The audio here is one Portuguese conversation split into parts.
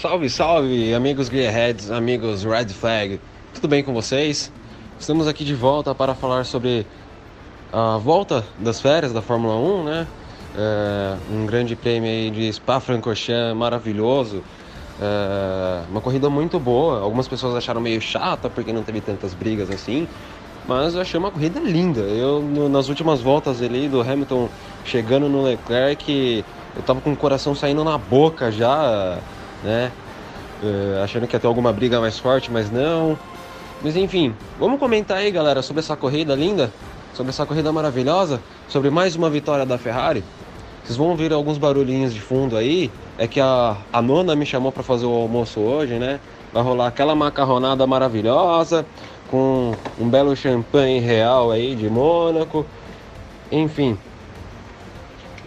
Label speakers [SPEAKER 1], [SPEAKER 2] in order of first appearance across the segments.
[SPEAKER 1] Salve, salve, amigos Gearheads, amigos Red Flag, tudo bem com vocês? Estamos aqui de volta para falar sobre a volta das férias da Fórmula 1, né? É, um grande prêmio de Spa-Francorchamps maravilhoso, é, uma corrida muito boa. Algumas pessoas acharam meio chata porque não teve tantas brigas assim, mas eu achei uma corrida linda. Eu no, nas últimas voltas ali do Hamilton chegando no Leclerc, eu tava com o coração saindo na boca já né? Uh, achando que ia ter alguma briga mais forte, mas não. Mas enfim, vamos comentar aí, galera, sobre essa corrida linda, sobre essa corrida maravilhosa, sobre mais uma vitória da Ferrari. Vocês vão ouvir alguns barulhinhos de fundo aí. É que a, a nona me chamou para fazer o almoço hoje, né? Vai rolar aquela macarronada maravilhosa, com um belo champanhe real aí de Mônaco. Enfim,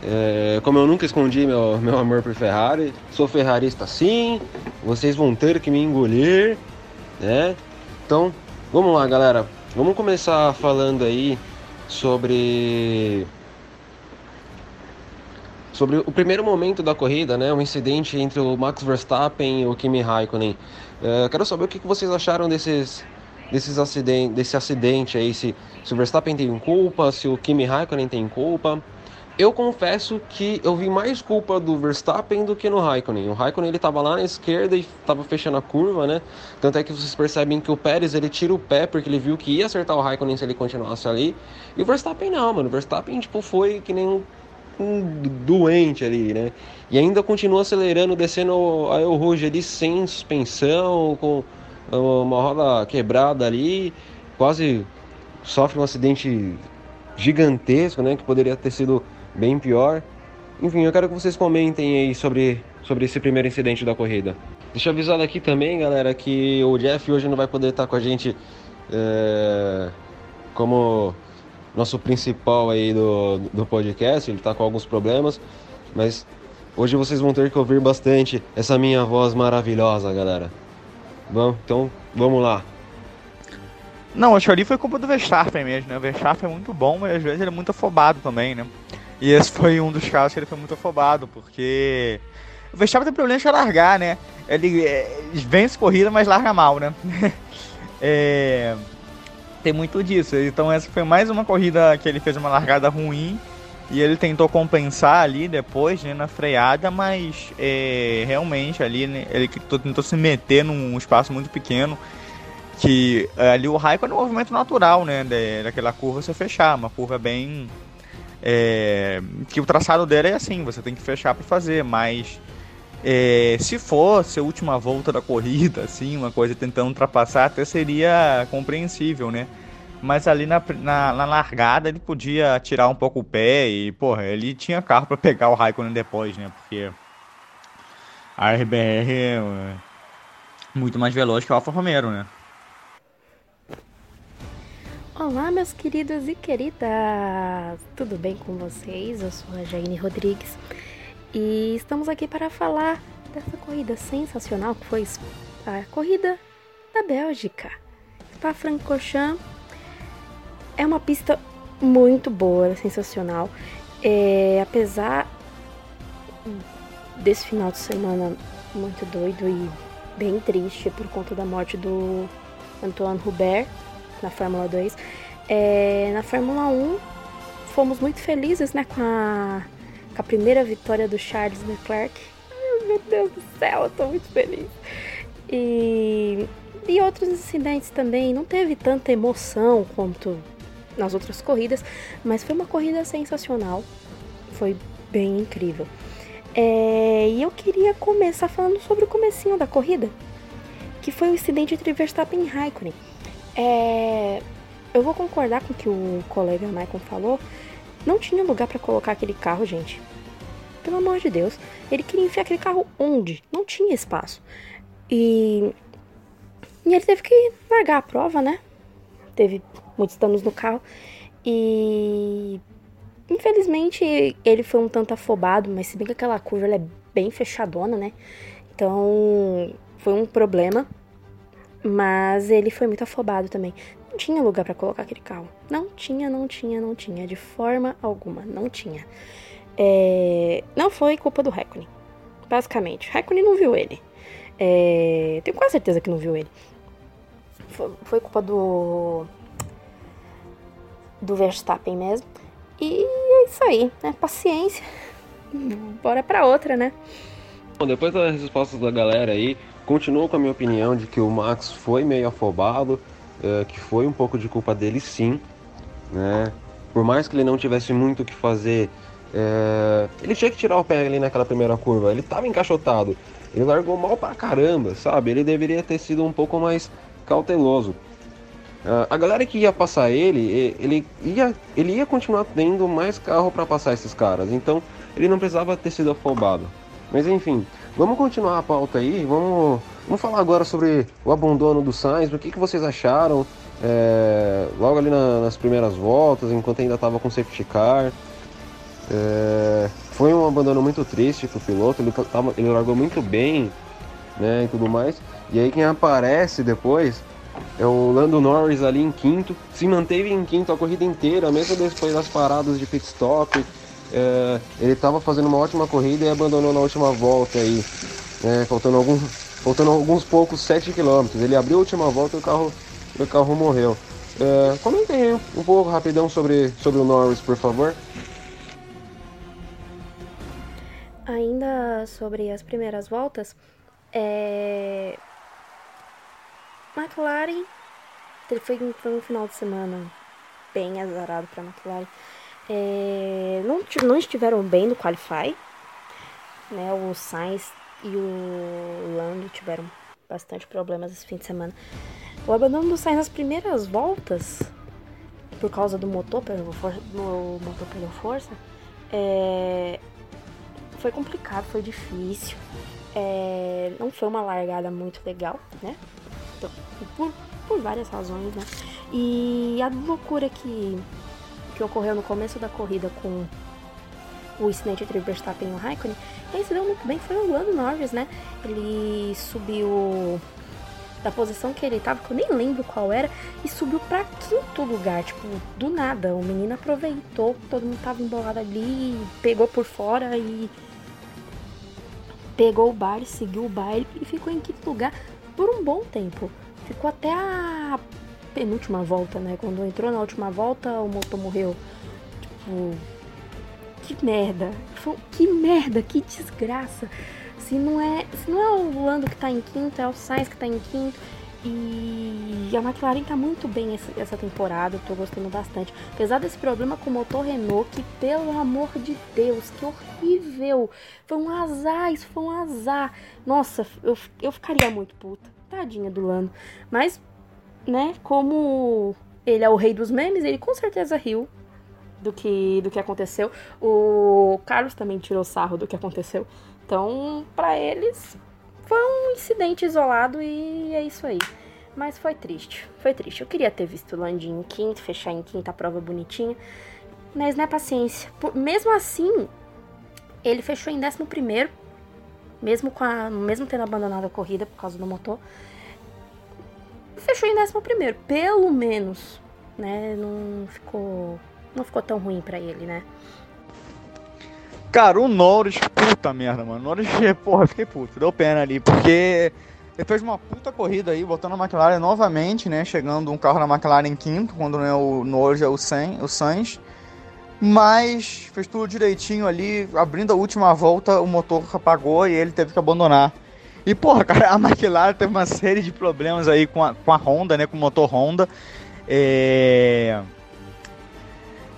[SPEAKER 1] é, como eu nunca escondi meu, meu amor por Ferrari, sou ferrarista sim, vocês vão ter que me engolir, né? Então, vamos lá, galera. Vamos começar falando aí sobre sobre o primeiro momento da corrida, né? O incidente entre o Max Verstappen e o Kimi Raikkonen. É, quero saber o que vocês acharam desses desses acidentes, desse acidente aí, se, se o Verstappen tem culpa, se o Kimi Raikkonen tem culpa. Eu confesso que eu vi mais culpa do Verstappen do que no Raikkonen. O Raikkonen ele tava lá na esquerda e tava fechando a curva, né? Tanto é que vocês percebem que o Pérez ele tira o pé porque ele viu que ia acertar o Raikkonen se ele continuasse ali. E o Verstappen não, mano. O Verstappen tipo foi que nem um, um doente ali, né? E ainda continua acelerando, descendo a El Rouge ali sem suspensão, com uma roda quebrada ali, quase sofre um acidente gigantesco, né? Que poderia ter sido bem pior. Enfim, eu quero que vocês comentem aí sobre, sobre esse primeiro incidente da corrida. Deixa eu avisar aqui também, galera, que o Jeff hoje não vai poder estar com a gente é, como nosso principal aí do, do podcast, ele está com alguns problemas, mas hoje vocês vão ter que ouvir bastante essa minha voz maravilhosa, galera. Bom, então vamos lá.
[SPEAKER 2] Não, acho que ali foi culpa do Verstappen mesmo, né? O Verstappen é muito bom, mas às vezes ele é muito afobado também, né? E esse foi um dos casos que ele foi muito afobado, porque o Verstappen tem problema de largar, né? Ele é, vence corrida, mas larga mal, né? é, tem muito disso. Então essa foi mais uma corrida que ele fez uma largada ruim e ele tentou compensar ali depois, né, na freada, mas é, realmente ali né, ele tentou se meter num espaço muito pequeno que ali o Raikkonen é um movimento natural, né, daquela curva se fechar, uma curva bem é, que o traçado dela é assim, você tem que fechar para fazer, mas é, se fosse a última volta da corrida, assim, uma coisa tentando ultrapassar, até seria compreensível, né? Mas ali na, na, na, largada ele podia tirar um pouco o pé e, porra, ele tinha carro para pegar o Raikkonen depois, né? Porque a RBR é muito mais veloz que o Alfa Romero, né?
[SPEAKER 3] Olá, meus queridos e queridas! Tudo bem com vocês? Eu sou a Jaine Rodrigues e estamos aqui para falar dessa corrida sensacional que foi a corrida da Bélgica. Spa-Francorchamps é uma pista muito boa, sensacional. É, apesar desse final de semana muito doido e bem triste por conta da morte do Antoine Hubert na Fórmula 2. É, na Fórmula 1, fomos muito felizes né, com, a, com a primeira vitória do Charles Leclerc. Ai, meu Deus do céu, eu tô muito feliz. E, e outros incidentes também. Não teve tanta emoção quanto nas outras corridas, mas foi uma corrida sensacional. Foi bem incrível. É, e eu queria começar falando sobre o comecinho da corrida, que foi o incidente entre Verstappen e Raikkonen. É, eu vou concordar com o que o colega Michael falou. Não tinha lugar para colocar aquele carro, gente. Pelo amor de Deus. Ele queria enfiar aquele carro onde? Não tinha espaço. E, e ele teve que largar a prova, né? Teve muitos danos no carro. E infelizmente ele foi um tanto afobado, mas se bem que aquela curva é bem fechadona, né? Então foi um problema. Mas ele foi muito afobado também. Não tinha lugar para colocar aquele carro. Não tinha, não tinha, não tinha. De forma alguma, não tinha. É... Não foi culpa do Raikkonen. basicamente. Raikkonen não viu ele. É, tenho quase certeza que não viu ele. Foi, foi culpa do. do Verstappen mesmo. E é isso aí, né? Paciência. Bora pra outra, né?
[SPEAKER 1] Bom, depois das respostas da galera aí, continuo com a minha opinião de que o Max foi meio afobado, é, que foi um pouco de culpa dele sim, né? Por mais que ele não tivesse muito o que fazer, é, ele tinha que tirar o pé ali naquela primeira curva, ele estava encaixotado, ele largou mal pra caramba, sabe? Ele deveria ter sido um pouco mais cauteloso. Uh, a galera que ia passar ele, ele ia, ele ia continuar tendo mais carro para passar esses caras, então ele não precisava ter sido afobado. Mas enfim, vamos continuar a pauta aí, vamos, vamos falar agora sobre o abandono do Sainz, o que, que vocês acharam é, logo ali na, nas primeiras voltas, enquanto ainda estava com safety car. É, foi um abandono muito triste para o piloto, ele, tava, ele largou muito bem né, e tudo mais. E aí quem aparece depois é o Lando Norris ali em quinto, se manteve em quinto a corrida inteira, mesmo depois das paradas de pit stop. É, ele estava fazendo uma ótima corrida e abandonou na última volta aí, né, faltando, algum, faltando alguns poucos 7 km. Ele abriu a última volta e o carro, o carro morreu. É, comentem um pouco rapidão sobre, sobre o Norris, por favor.
[SPEAKER 3] Ainda sobre as primeiras voltas, é, McLaren foi, foi um final de semana bem azarado para McLaren. É, não, não estiveram bem no Qualify. Né, o Sainz e o Lando tiveram bastante problemas esse fim de semana. O abandono do Sainz nas primeiras voltas, por causa do motor, perdeu força, do motor perdeu força, é, foi complicado, foi difícil. É, não foi uma largada muito legal, né? Então, por, por várias razões, né? E a loucura que, que ocorreu no começo da corrida com o incidente entre Verstappen e o Raikkonen, quem se deu muito bem foi o Lando Norris, né? Ele subiu da posição que ele tava, que eu nem lembro qual era, e subiu para quinto lugar, tipo, do nada. O menino aproveitou, todo mundo tava embolado ali, pegou por fora e pegou o baile, seguiu o baile e ficou em quinto lugar por um bom tempo. Ficou até a penúltima volta, né? Quando entrou na última volta, o motor morreu. Tipo, que merda. Que merda, que desgraça. Se não é, se não é o Lando que tá em quinto, é o Sainz que tá em quinto. E a McLaren tá muito bem essa, temporada, tô gostando bastante. Apesar desse problema com o motor Renault, que pelo amor de Deus, que horrível! Foi um azar, isso foi um azar. Nossa, eu, eu ficaria muito puta. Tadinha do Lando. Mas, né, como ele é o rei dos memes, ele com certeza riu do que, do que aconteceu. O Carlos também tirou sarro do que aconteceu. Então, para eles, foi um incidente isolado e é isso aí. Mas foi triste, foi triste. Eu queria ter visto o Landinho em quinto, fechar em quinta a prova bonitinha. Mas não é paciência. Por, mesmo assim, ele fechou em décimo primeiro. Mesmo, com a, mesmo tendo abandonado a corrida por causa do motor. Fechou em décimo primeiro. Pelo menos, né? Não ficou, não ficou tão ruim para ele, né?
[SPEAKER 2] Cara, o Norris, puta merda, mano. O Norris, porra, fiquei puto. Deu pena ali, porque ele fez uma puta corrida aí, botando a McLaren novamente, né? Chegando um carro na McLaren em quinto, quando não é o Norris, é o, Sainz, o Sainz. Mas fez tudo direitinho ali, abrindo a última volta, o motor apagou e ele teve que abandonar. E, porra, cara, a McLaren teve uma série de problemas aí com a, com a Honda, né? Com o motor Honda. É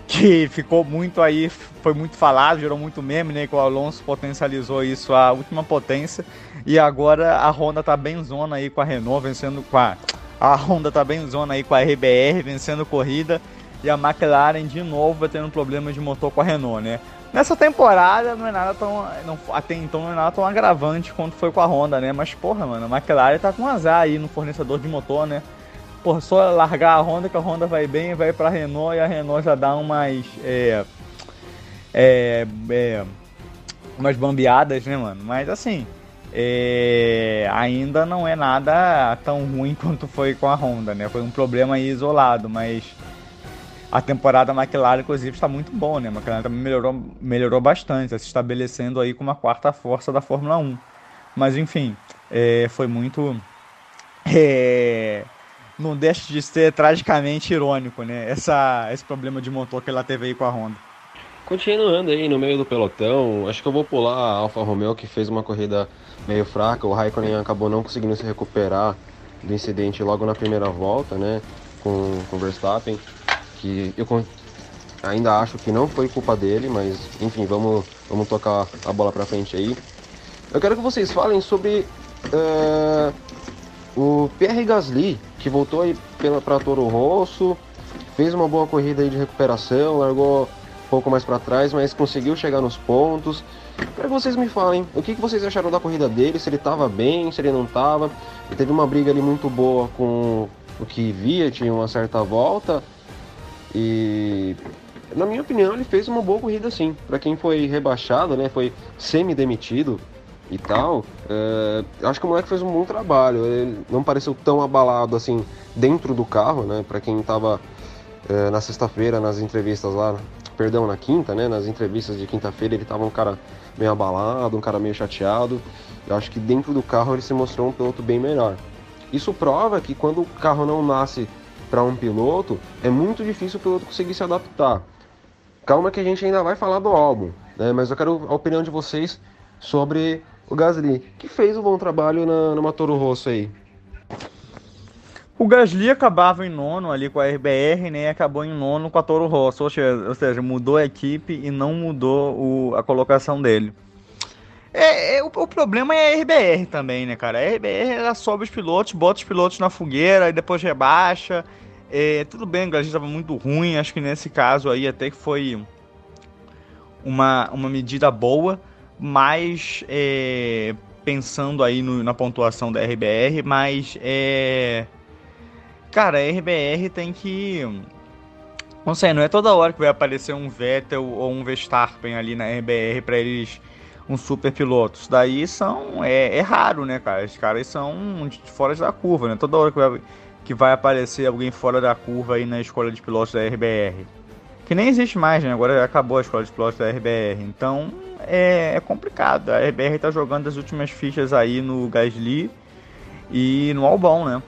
[SPEAKER 2] que ficou muito aí, foi muito falado, gerou muito meme, né? Que o Alonso potencializou isso à última potência. E agora a Honda tá bem zona aí com a Renault, vencendo com a. A Honda tá bem zona aí com a RBR, vencendo corrida. E a McLaren de novo vai tendo problemas de motor com a Renault, né? Nessa temporada não é nada tão. Não, até então não é nada tão agravante quanto foi com a Honda, né? Mas porra, mano, a McLaren tá com azar aí no fornecedor de motor, né? por só largar a Honda, que a Honda vai bem, vai para a Renault e a Renault já dá umas. É, é, é, umas bambeadas, né, mano? Mas assim, é, ainda não é nada tão ruim quanto foi com a Honda, né? Foi um problema isolado, mas a temporada da McLaren, inclusive, está muito boa, né? A McLaren também melhorou, melhorou bastante, se estabelecendo aí como a quarta força da Fórmula 1. Mas, enfim, é, foi muito. É, não deixa de ser tragicamente irônico, né? Essa, esse problema de motor que ela teve aí com a Honda.
[SPEAKER 1] Continuando aí no meio do pelotão, acho que eu vou pular a Alfa Romeo que fez uma corrida meio fraca. O Raikkonen acabou não conseguindo se recuperar do incidente logo na primeira volta, né? Com o Verstappen que eu ainda acho que não foi culpa dele, mas enfim, vamos, vamos tocar a bola para frente aí. Eu quero que vocês falem sobre uh, o Pierre Gasly, que voltou aí para Toro Rosso, fez uma boa corrida aí de recuperação, largou um pouco mais para trás, mas conseguiu chegar nos pontos. Quero que vocês me falem o que, que vocês acharam da corrida dele, se ele estava bem, se ele não estava. Ele teve uma briga ali muito boa com o que via, tinha uma certa volta, e na minha opinião ele fez uma boa corrida sim. Para quem foi rebaixado, né, foi semi-demitido e tal, é, acho que o moleque fez um bom trabalho. Ele não pareceu tão abalado assim dentro do carro, né? Para quem estava é, na sexta-feira nas entrevistas lá, perdão, na quinta, né? Nas entrevistas de quinta-feira ele estava um cara meio abalado, um cara meio chateado. Eu acho que dentro do carro ele se mostrou um piloto bem melhor. Isso prova que quando o carro não nasce para um piloto, é muito difícil o piloto conseguir se adaptar. Calma que a gente ainda vai falar do álbum, né? mas eu quero a opinião de vocês sobre o Gasly, que fez um bom trabalho na, no Toro Rosso aí.
[SPEAKER 2] O Gasly acabava em nono ali com a RBR, né? E acabou em nono com a Toro Rosso, ou seja, ou seja mudou a equipe e não mudou o, a colocação dele. É, é o, o, problema é a RBR também, né, cara? A RBR ela sobe os pilotos, bota os pilotos na fogueira e depois rebaixa. É, tudo bem, o Gasly estava muito ruim, acho que nesse caso aí até que foi uma, uma medida boa, mas é, pensando aí no, na pontuação da RBR, mas é. Cara, a RBR tem que. Não sei, não é toda hora que vai aparecer um Vettel ou um Verstappen ali na RBR para eles um super piloto. Isso daí são. É, é raro, né, cara? Os caras são fora da curva, né? Toda hora que vai, que vai aparecer alguém fora da curva aí na escola de pilotos da RBR. Que nem existe mais, né? Agora acabou a escola de pilotos da RBR. Então é, é complicado. A RBR tá jogando as últimas fichas aí no Gasly e no Albon, né?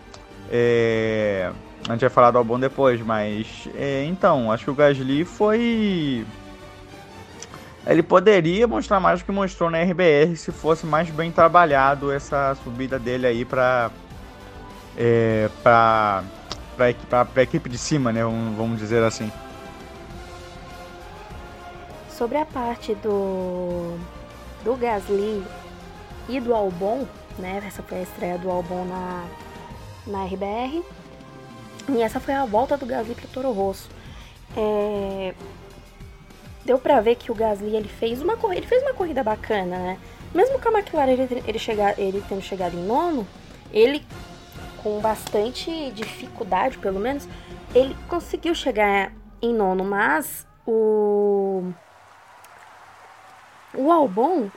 [SPEAKER 2] É... A gente vai falar do Albon depois, mas. É, então, acho que o Gasly foi ele poderia mostrar mais do que mostrou na RBR se fosse mais bem trabalhado essa subida dele aí para é, para a equipe de cima, né? Vamos dizer assim.
[SPEAKER 3] Sobre a parte do do Gasly e do Albon, né? Essa foi a estreia do Albon na na RBR e essa foi a volta do Gasly para Toro Rosso. É, deu para ver que o Gasly ele fez uma corrida, ele fez uma corrida bacana, né? Mesmo com a McLaren ele, ele, chegar, ele tendo chegado em nono, ele com bastante dificuldade, pelo menos, ele conseguiu chegar em nono, mas o o Albon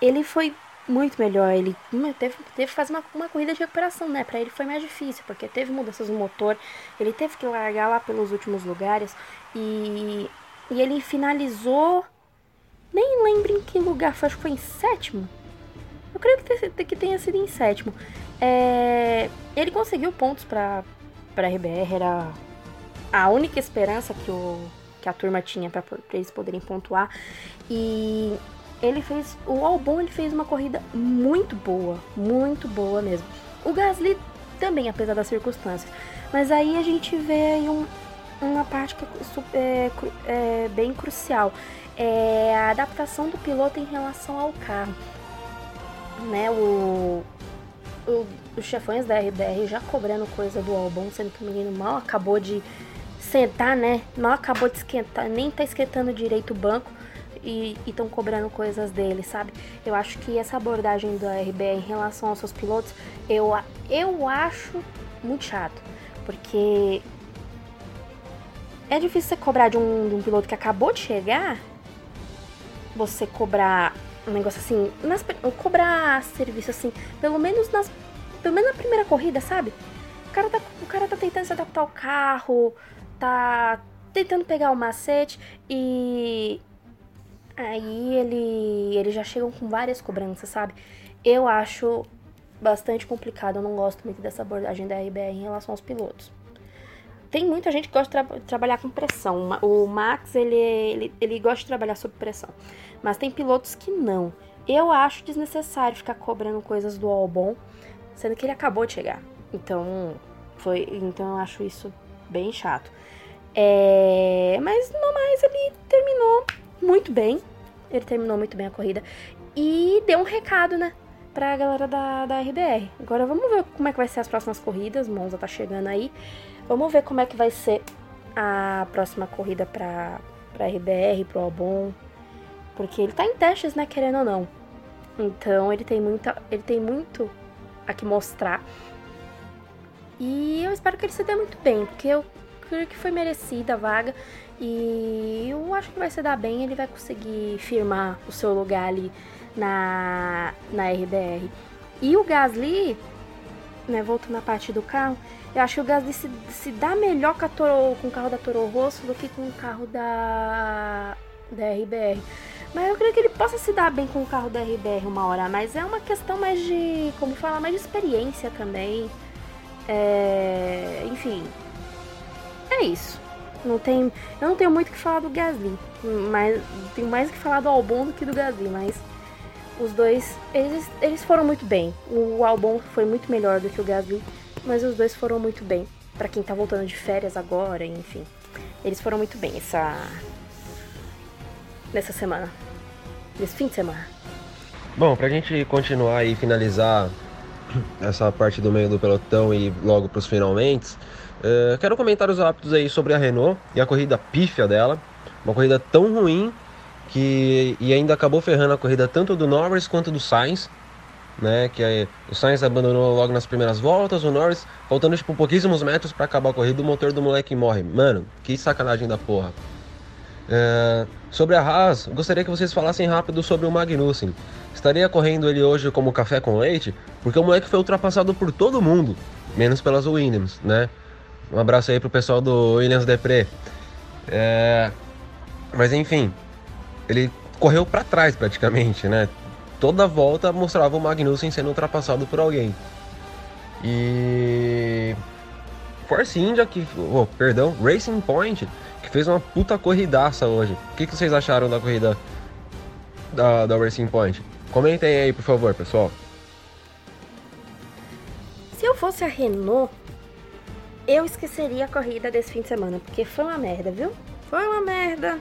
[SPEAKER 3] ele foi muito melhor. Ele teve, teve que fazer uma, uma corrida de recuperação, né? Para ele foi mais difícil, porque teve mudanças no motor, ele teve que largar lá pelos últimos lugares e e ele finalizou. Nem lembro em que lugar foi, acho que foi em sétimo. Eu creio que, tenha sido em sétimo. É, ele conseguiu pontos para a RBR, era a única esperança que, o, que a turma tinha para eles poderem pontuar. E ele fez. O Albon ele fez uma corrida muito boa, muito boa mesmo. O Gasly também, apesar das circunstâncias. Mas aí a gente vê aí um, uma parte que é, é, é bem crucial. É a adaptação do piloto em relação ao carro. Né, o, o, os chefões da RBR já cobrando coisa do Albon, sendo que o menino mal acabou de sentar, né? Mal acabou de esquentar, nem tá esquentando direito o banco e estão cobrando coisas dele, sabe? Eu acho que essa abordagem da RBR em relação aos seus pilotos, eu, eu acho muito chato. Porque é difícil você cobrar de um, de um piloto que acabou de chegar, você cobrar um negócio assim, nas, cobrar serviço assim, pelo menos nas. Pelo menos na primeira corrida, sabe? O cara, tá, o cara tá tentando se adaptar ao carro, tá, tentando pegar o macete e aí ele eles já chegam com várias cobranças, sabe? Eu acho bastante complicado, eu não gosto muito dessa abordagem da RBR em relação aos pilotos. Tem muita gente que gosta de tra trabalhar com pressão. O Max, ele, ele, ele gosta de trabalhar sob pressão. Mas tem pilotos que não. Eu acho desnecessário ficar cobrando coisas do Albon, sendo que ele acabou de chegar. Então, foi, então eu acho isso bem chato. É, mas no mais ele terminou muito bem. Ele terminou muito bem a corrida. E deu um recado, né? Pra galera da, da RBR. Agora vamos ver como é que vai ser as próximas corridas. Monza tá chegando aí. Vamos ver como é que vai ser a próxima corrida pra, pra RBR, pro Albon. Porque ele tá em testes, né? Querendo ou não. Então ele tem muita. Ele tem muito a que mostrar. E eu espero que ele se dê muito bem, porque eu creio que foi merecida a vaga. E eu acho que vai se dar bem, ele vai conseguir firmar o seu lugar ali na, na RBR. E o Gasly, né, voltando à parte do carro, eu acho que o Gasly se, se dá melhor com, Toro, com o carro da Toro Rosso do que com o carro da, da RBR. Mas eu creio que ele possa se dar bem com o carro da RBR uma hora, mas é uma questão mais de, como falar, mais de experiência também. É, enfim, é isso. Não tem, eu não tenho muito o que falar do Gasly, mas tenho mais o que falar do Albon do que do Gasly, mas os dois, eles, eles foram muito bem. O Albon foi muito melhor do que o Gasly, mas os dois foram muito bem. Para quem tá voltando de férias agora, enfim. Eles foram muito bem essa nessa semana. Nesse fim de semana.
[SPEAKER 1] Bom, pra gente continuar e finalizar essa parte do meio do pelotão e logo pros finalmente, uh, quero comentários rápidos aí sobre a Renault e a corrida pífia dela. Uma corrida tão ruim que e ainda acabou ferrando a corrida tanto do Norris quanto do Sainz, né? Que o Sainz abandonou logo nas primeiras voltas, o Norris faltando tipo pouquíssimos metros para acabar a corrida, o motor do moleque morre. Mano, que sacanagem da porra. Uh, sobre a Haas, gostaria que vocês falassem rápido sobre o Magnussen. Estaria correndo ele hoje como café com leite? Porque o moleque foi ultrapassado por todo mundo, menos pelas Williams, né? Um abraço aí pro pessoal do Williams Depre. É... Mas enfim, ele correu para trás praticamente, né? Toda volta mostrava o Magnussen sendo ultrapassado por alguém. E Force India que, oh, perdão, Racing Point que fez uma puta corridaça hoje. O que, que vocês acharam da corrida da, da Racing Point? Comentem aí, por favor, pessoal.
[SPEAKER 3] Se eu fosse a Renault, eu esqueceria a corrida desse fim de semana, porque foi uma merda, viu? Foi uma merda.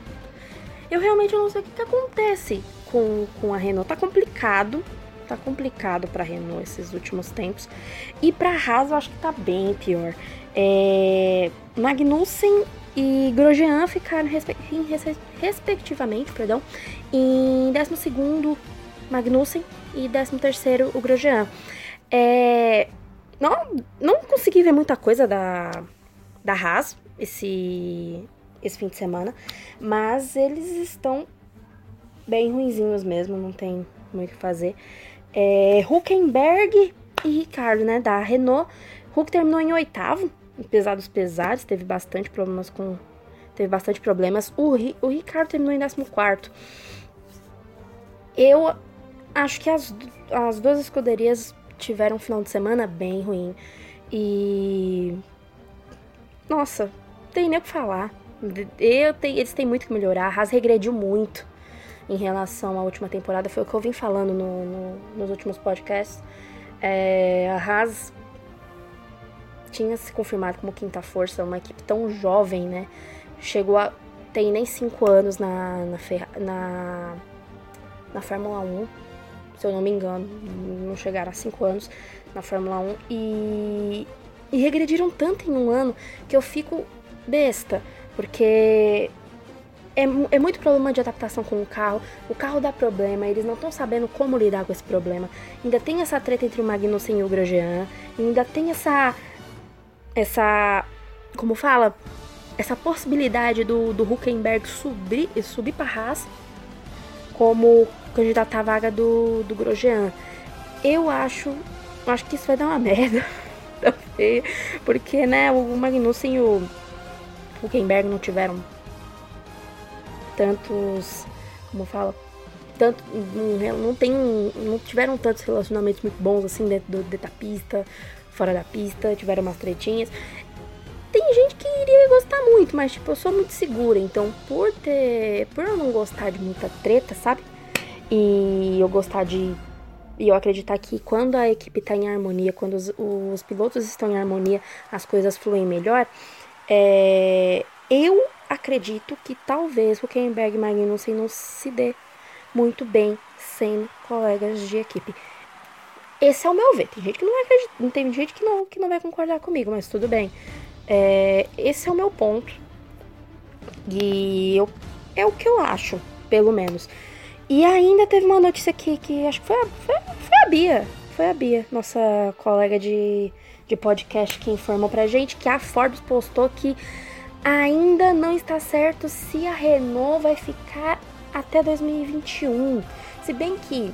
[SPEAKER 3] Eu realmente não sei o que, que acontece com, com a Renault. Tá complicado. Tá complicado pra Renault esses últimos tempos. E pra Haas eu acho que tá bem pior. É, Magnussen e Grosjean ficaram respe respectivamente perdão, em 12 Magnussen e 13 o Grosjean. É, não, não consegui ver muita coisa da, da Haas esse, esse fim de semana, mas eles estão bem ruinzinhos mesmo, não tem muito o que fazer. É, Huckenberg e Ricardo, né, da Renault. Huck terminou em oitavo, apesar dos pesares, teve bastante problemas com. Teve bastante problemas. O, o Ricardo terminou em 14. Eu acho que as, as duas escuderias tiveram um final de semana bem ruim. E. Nossa, tem nem o que falar. Eu tenho, eles têm muito que melhorar. A Haas regrediu muito em relação à última temporada. Foi o que eu vim falando no, no, nos últimos podcasts. É, a Haas tinha se confirmado como quinta força, uma equipe tão jovem, né? Chegou a. tem nem cinco anos na, na, na, na Fórmula 1, se eu não me engano. Não chegaram a cinco anos na Fórmula 1. E, e regrediram tanto em um ano que eu fico besta, porque é, é, muito problema de adaptação com o carro. O carro dá problema, eles não estão sabendo como lidar com esse problema. Ainda tem essa treta entre o Magnussen e o Grosjean. Ainda tem essa essa. Como fala? Essa possibilidade do, do Huckenberg subir, subir para Haas como candidato à vaga do, do Grosjean. Eu acho. Acho que isso vai dar uma merda. porque, né, o Magnussen e o, Huckenberg não tiveram tantos, como fala, tanto não tem não tiveram tantos relacionamentos muito bons assim dentro, do, da pista, fora da pista, tiveram umas tretinhas. Tem gente que iria gostar muito, mas tipo, eu sou muito segura, então por ter, por eu não gostar de muita treta, sabe? E eu gostar de e eu acreditar que quando a equipe está em harmonia, quando os, os, pilotos estão em harmonia, as coisas fluem melhor. É, eu acredito que talvez o Kenberg e Magnussen não se dê muito bem sem colegas de equipe. Esse é o meu ver. Tem gente que não tem gente que não, que não vai concordar comigo, mas tudo bem. É, esse é o meu ponto. E eu, é o que eu acho, pelo menos. E ainda teve uma notícia aqui que acho que foi a, foi, foi a Bia. Foi a Bia, nossa colega de, de podcast, que informou pra gente que a Forbes postou que ainda não está certo se a Renault vai ficar até 2021. Se bem que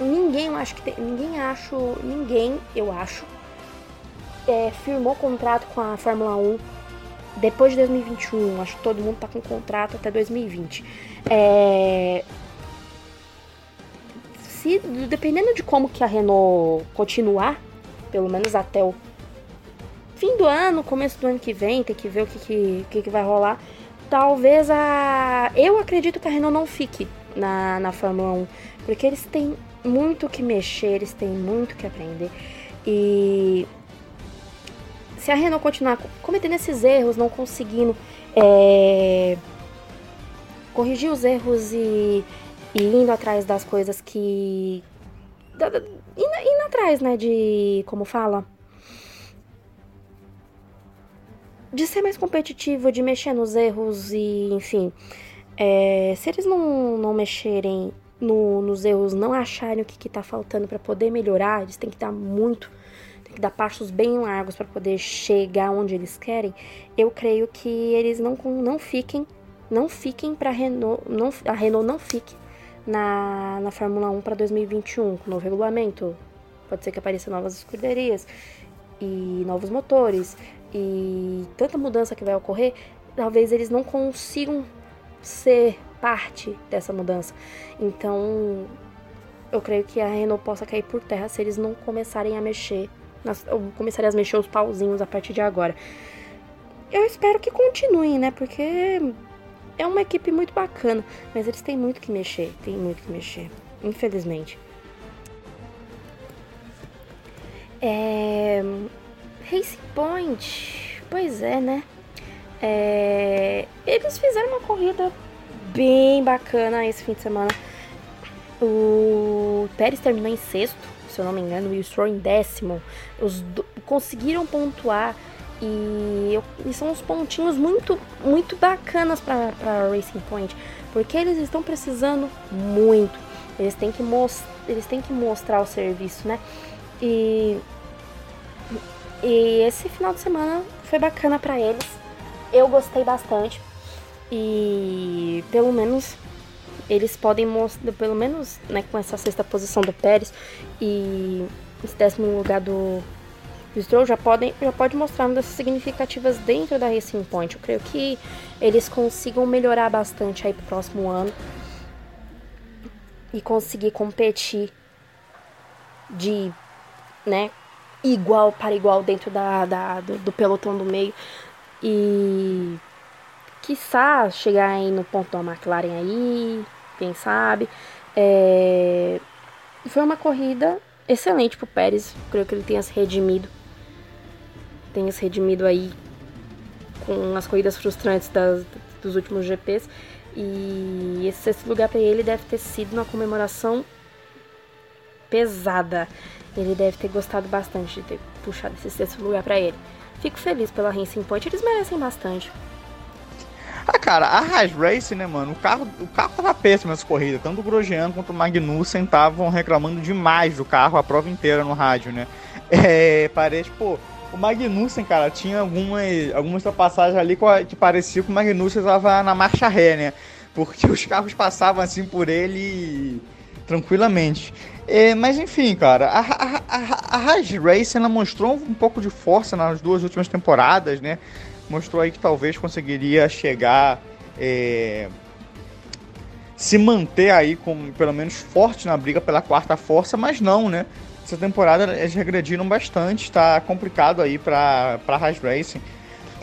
[SPEAKER 3] ninguém, eu acho que tem, ninguém acho, ninguém, eu acho, é, firmou contrato com a Fórmula 1 depois de 2021. Acho que todo mundo tá com contrato até 2020. É, se dependendo de como que a Renault continuar, pelo menos até o fim do ano, começo do ano que vem, tem que ver o que, que, que, que vai rolar. Talvez a. Eu acredito que a Renault não fique na, na Fórmula 1, porque eles têm muito que mexer, eles têm muito que aprender. E se a Renault continuar cometendo esses erros, não conseguindo é, corrigir os erros e e indo atrás das coisas que. Indo, indo atrás, né? De. Como fala? De ser mais competitivo, de mexer nos erros e, enfim. É, se eles não, não mexerem no, nos erros, não acharem o que, que tá faltando para poder melhorar, eles têm que dar muito, tem que dar passos bem largos para poder chegar onde eles querem. Eu creio que eles não, não fiquem, não fiquem para Renault, não, a Renault não fique na, na Fórmula 1 para 2021, com novo regulamento. Pode ser que apareçam novas escuderias e novos motores e tanta mudança que vai ocorrer, talvez eles não consigam ser parte dessa mudança. Então, eu creio que a Renault possa cair por terra se eles não começarem a mexer, nas, começarem a mexer os pauzinhos a partir de agora. Eu espero que continuem, né? Porque é uma equipe muito bacana, mas eles têm muito que mexer, tem muito que mexer, infelizmente. É... Racing Point, pois é, né? É... Eles fizeram uma corrida bem bacana esse fim de semana. O Pérez terminou em sexto, se eu não me engano, e o Stroll em décimo. Os do... conseguiram pontuar e, e, são uns pontinhos muito, muito bacanas para Racing Point, porque eles estão precisando muito. Eles têm que, eles têm que mostrar o serviço, né? E, e esse final de semana foi bacana para eles. Eu gostei bastante. E pelo menos eles podem mostrar, pelo menos né, com essa sexta posição do Pérez e esse décimo lugar do, o Stroll já, podem, já pode mostrar mudanças significativas dentro da Racing Point. Eu creio que eles consigam melhorar bastante aí pro próximo ano e conseguir competir de, né, igual para igual dentro da, da do, do, pelotão do meio e quiçá chegar aí no ponto da McLaren aí, quem sabe. É, foi uma corrida excelente pro Pérez, creio que ele tenha se redimido tenha se redimido aí com as corridas frustrantes das, dos últimos GPs. E esse sexto lugar para ele deve ter sido uma comemoração pesada. Ele deve ter gostado bastante de ter puxado esse sexto lugar para ele. Fico feliz pela Racing Point, eles merecem bastante.
[SPEAKER 2] Ah, cara, a Haas Race, né, mano? O carro, o carro tava péssimo nessa corrida. Tanto o Grosjean quanto o Magnussen estavam reclamando demais do carro a prova inteira no rádio, né? É, parece, pô, o Magnussen, cara, tinha algumas, algumas passagens ali que parecia que o Magnussen estava na marcha ré, né? Porque os carros passavam assim por ele tranquilamente. É, mas enfim, cara, a, a, a, a Raj Race ela mostrou um pouco de força nas duas últimas temporadas, né? mostrou aí que talvez conseguiria chegar, é, se manter aí como pelo menos forte na briga pela quarta força, mas não, né? Essa temporada eles regrediram bastante, está complicado aí para para Haas Racing.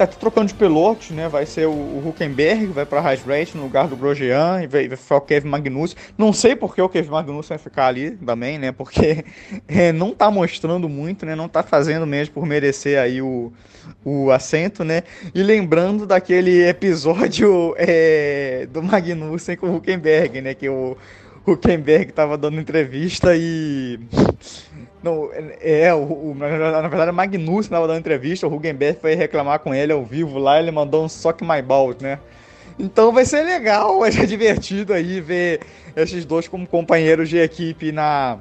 [SPEAKER 2] Tá trocando de pilotos, né? Vai ser o, o Huckenberg, vai para Racing no lugar do Grosjean, e vai, vai ficar o Kevin Magnussen. Não sei por que o Kevin Magnussen vai ficar ali também, né? Porque é, não tá mostrando muito, né? Não tá fazendo mesmo por merecer aí o, o assento, né? E lembrando daquele episódio é, do Magnussen com o Huckenberg, né? Que o Huckenberg tava dando entrevista e não, é, o, o, na verdade, o Magnussen estava dando entrevista, o Hugenberg foi reclamar com ele ao vivo lá, ele mandou um sock my balls, né? Então vai ser legal, vai ser divertido aí ver esses dois como companheiros de equipe na,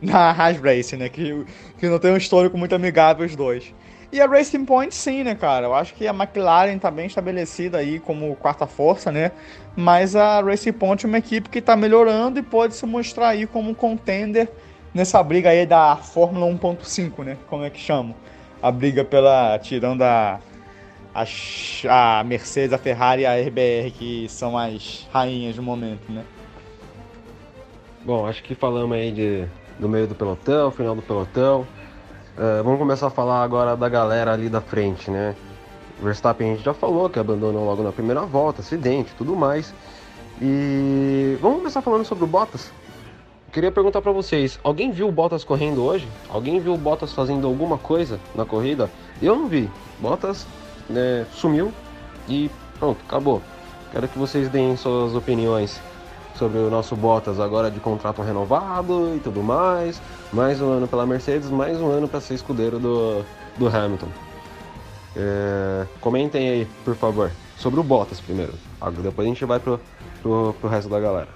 [SPEAKER 2] na Haas Racing, né? Que, que não tem um histórico muito amigável os dois. E a Racing Point sim, né, cara? Eu acho que a McLaren tá bem estabelecida aí como quarta força, né? Mas a Racing Point é uma equipe que tá melhorando e pode se mostrar aí como um contender nessa briga aí da Fórmula 1.5, né? Como é que chama? A briga pela. tirando a, a, a Mercedes, a Ferrari e a RBR, que são as rainhas do momento, né?
[SPEAKER 1] Bom, acho que falamos aí de, do meio do pelotão, final do pelotão. Uh, vamos começar a falar agora da galera ali da frente, né? Verstappen a gente já falou que abandonou logo na primeira volta, acidente tudo mais. E vamos começar falando sobre o Bottas. Queria perguntar para vocês, alguém viu o Bottas correndo hoje? Alguém viu o Bottas fazendo alguma coisa na corrida? Eu não vi. Bottas né, sumiu e pronto, acabou. Quero que vocês deem suas opiniões sobre o nosso Bottas agora de contrato renovado e tudo mais. Mais um ano pela Mercedes, mais um ano para ser escudeiro do, do Hamilton. É, comentem aí, por favor, sobre o Bottas primeiro. Depois a gente vai pro, pro, pro resto da galera.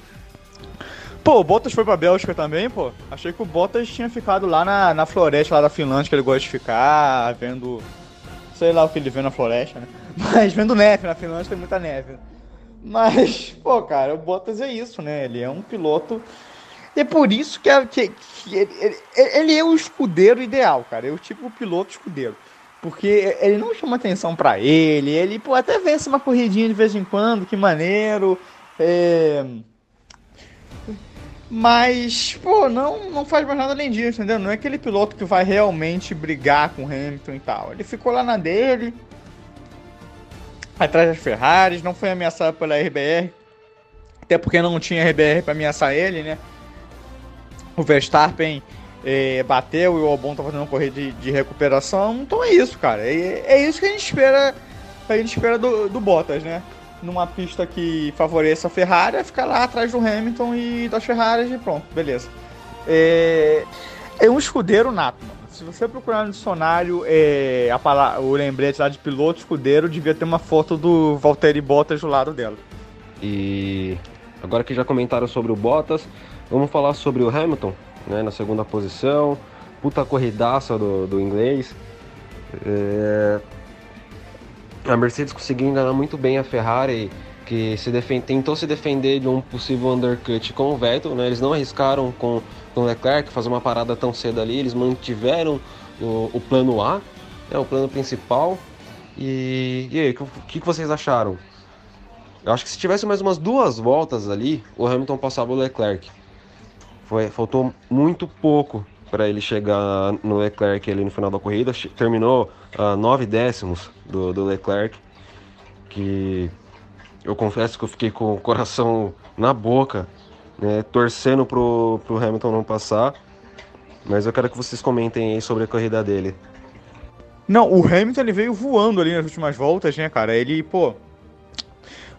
[SPEAKER 2] Pô, o Bottas foi pra Bélgica também, pô. Achei que o Bottas tinha ficado lá na, na floresta lá da Finlândia, que ele gosta de ficar, vendo. Sei lá o que ele vê na floresta, né? Mas vendo neve, na Finlândia tem muita neve. Mas, pô, cara, o Bottas é isso, né? Ele é um piloto. E é por isso que, é, que, que ele, ele, ele, é o escudeiro ideal, cara. É o tipo piloto escudeiro. Porque ele não chama atenção para ele, ele pô, até vence uma corridinha de vez em quando, que maneiro. É mas, pô, não, não faz mais nada além disso, entendeu? Não é aquele piloto que vai realmente brigar com o Hamilton e tal. Ele ficou lá na dele, atrás das Ferraris, não foi ameaçado pela RBR, até porque não tinha RBR para ameaçar ele, né? O Verstappen é, bateu e o Albon tá fazendo uma corrida de, de, recuperação, então é isso, cara. É, é isso que a gente espera, a gente espera do, do Bottas, né? Numa pista que favoreça a Ferrari, é ficar lá atrás do Hamilton e das Ferraris e pronto, beleza. É, é um escudeiro nato, mano. Se você procurar no dicionário é, a palavra, o lembrete lá de piloto escudeiro, devia ter uma foto do Valtteri Bottas do lado dela.
[SPEAKER 1] E agora que já comentaram sobre o Bottas, vamos falar sobre o Hamilton, né, na segunda posição. Puta corridaça do, do inglês. É, a Mercedes conseguiu enganar muito bem a Ferrari, que se defend... tentou se defender de um possível undercut com o Vettel, né? Eles não arriscaram com o Leclerc fazer uma parada tão cedo ali, eles mantiveram o, o plano A, né? o plano principal. E, e aí, o que, que vocês acharam? Eu acho que se tivesse mais umas duas voltas ali, o Hamilton passava o Leclerc. Foi, faltou muito pouco para ele chegar no Leclerc ali no final da corrida. Terminou a uh, nove décimos do, do Leclerc, que eu confesso que eu fiquei com o coração na boca, né, torcendo pro, pro Hamilton não passar. Mas eu quero que vocês comentem aí sobre a corrida dele.
[SPEAKER 2] Não, o Hamilton ele veio voando ali nas últimas voltas, né, cara? Ele, pô,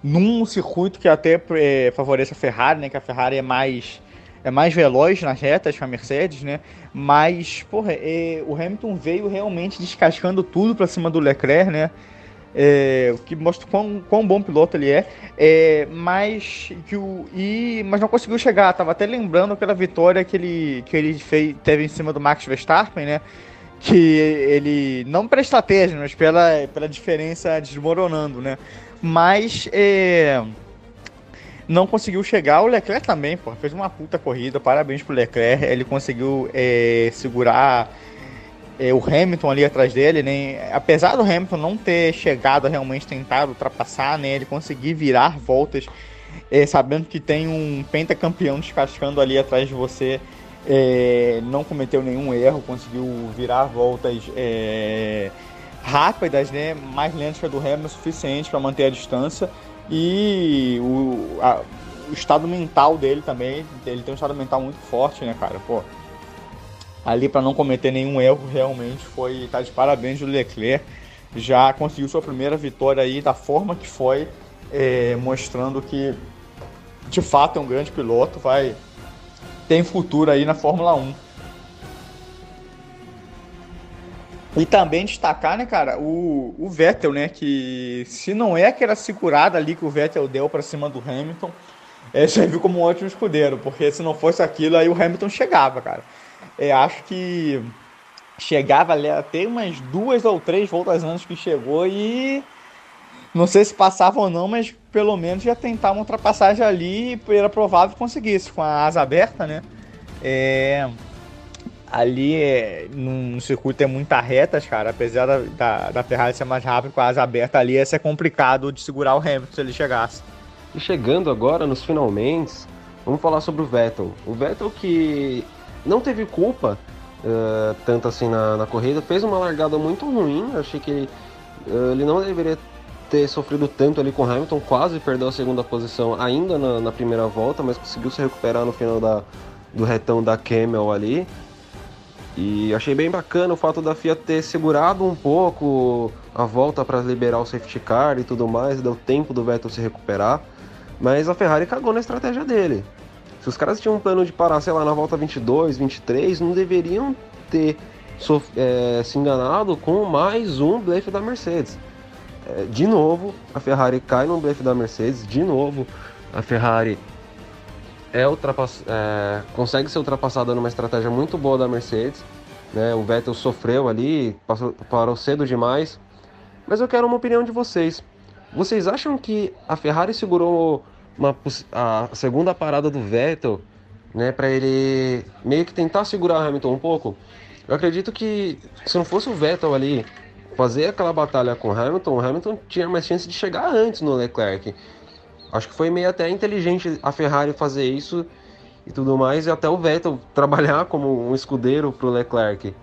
[SPEAKER 2] num circuito que até é, favorece a Ferrari, né? Que a Ferrari é mais é mais veloz nas retas que a Mercedes, né? Mas, porra, é, o Hamilton veio realmente descascando tudo para cima do Leclerc, né? É, o que mostra quão, quão bom piloto ele é, é mas que o e mas não conseguiu chegar. Tava até lembrando aquela vitória que ele que ele fez, teve em cima do Max Verstappen, né? Que ele não pela estratégia, mas pela pela diferença desmoronando, né? Mas é, não conseguiu chegar. O Leclerc também, pô, fez uma puta corrida. Parabéns pro Leclerc. Ele conseguiu é, segurar é, o Hamilton ali atrás dele, né? Apesar do Hamilton não ter chegado a realmente tentar ultrapassar, né? Ele conseguir virar voltas, é, sabendo que tem um pentacampeão descascando ali atrás de você, é, não cometeu nenhum erro, conseguiu virar voltas é, rápidas, né? Mais lentas que a do Hamilton, suficiente para manter a distância e o, a, o estado mental dele também, ele tem um estado mental muito forte, né, cara? Pô, ali para não cometer nenhum erro, realmente foi tá de parabéns o Leclerc. Já conseguiu sua primeira vitória aí da forma que foi, é, mostrando que de fato é um grande piloto, vai tem futuro aí na Fórmula 1. E também destacar, né, cara, o, o Vettel, né, que se não é aquela segurada ali que o Vettel deu para cima do Hamilton, é, serviu como um ótimo escudeiro, porque se não fosse aquilo, aí o Hamilton chegava, cara. É, acho que chegava até umas duas ou três voltas antes que chegou e não sei se passava ou não, mas pelo menos já tentar uma ultrapassagem ali e era provável que conseguisse com a asa aberta, né? É, ali é, num circuito é muita retas, cara. Apesar da, da, da, Ferrari ser mais rápida com a asa aberta ali, ia ser complicado de segurar o Hamilton se ele chegasse.
[SPEAKER 1] E chegando agora nos finalmente, vamos falar sobre o Vettel. O Vettel que não teve culpa uh, tanto assim na, na, corrida, fez uma largada muito ruim. Achei que ele, uh, ele não deveria ter sofrido tanto ali com o Hamilton, quase perdeu a segunda posição ainda na, na primeira volta, mas conseguiu se recuperar no final da, do retão da Camel ali. E achei bem bacana o fato da FIA ter segurado um pouco a volta para liberar o safety car e tudo mais, deu tempo do Vettel se recuperar. Mas a Ferrari cagou na estratégia dele. Se os caras tinham um plano de parar, sei lá, na volta 22, 23, não deveriam ter é, se enganado com mais um blefe da Mercedes. É, de novo, a Ferrari cai no blefe da Mercedes, de novo, a Ferrari é ultrapass... É, consegue ser ultrapassada numa estratégia muito boa da Mercedes. Né? O Vettel sofreu ali, passou, parou cedo demais. Mas eu quero uma opinião de vocês. Vocês acham que a Ferrari segurou uma, a segunda parada do Vettel, né, para ele meio que tentar segurar o Hamilton um pouco. Eu acredito que se não fosse o Vettel ali fazer aquela batalha com o Hamilton, o Hamilton tinha mais chance de chegar antes no Leclerc. Acho que foi meio até inteligente a Ferrari fazer isso e tudo mais, e até o Vettel trabalhar como um escudeiro para o Leclerc.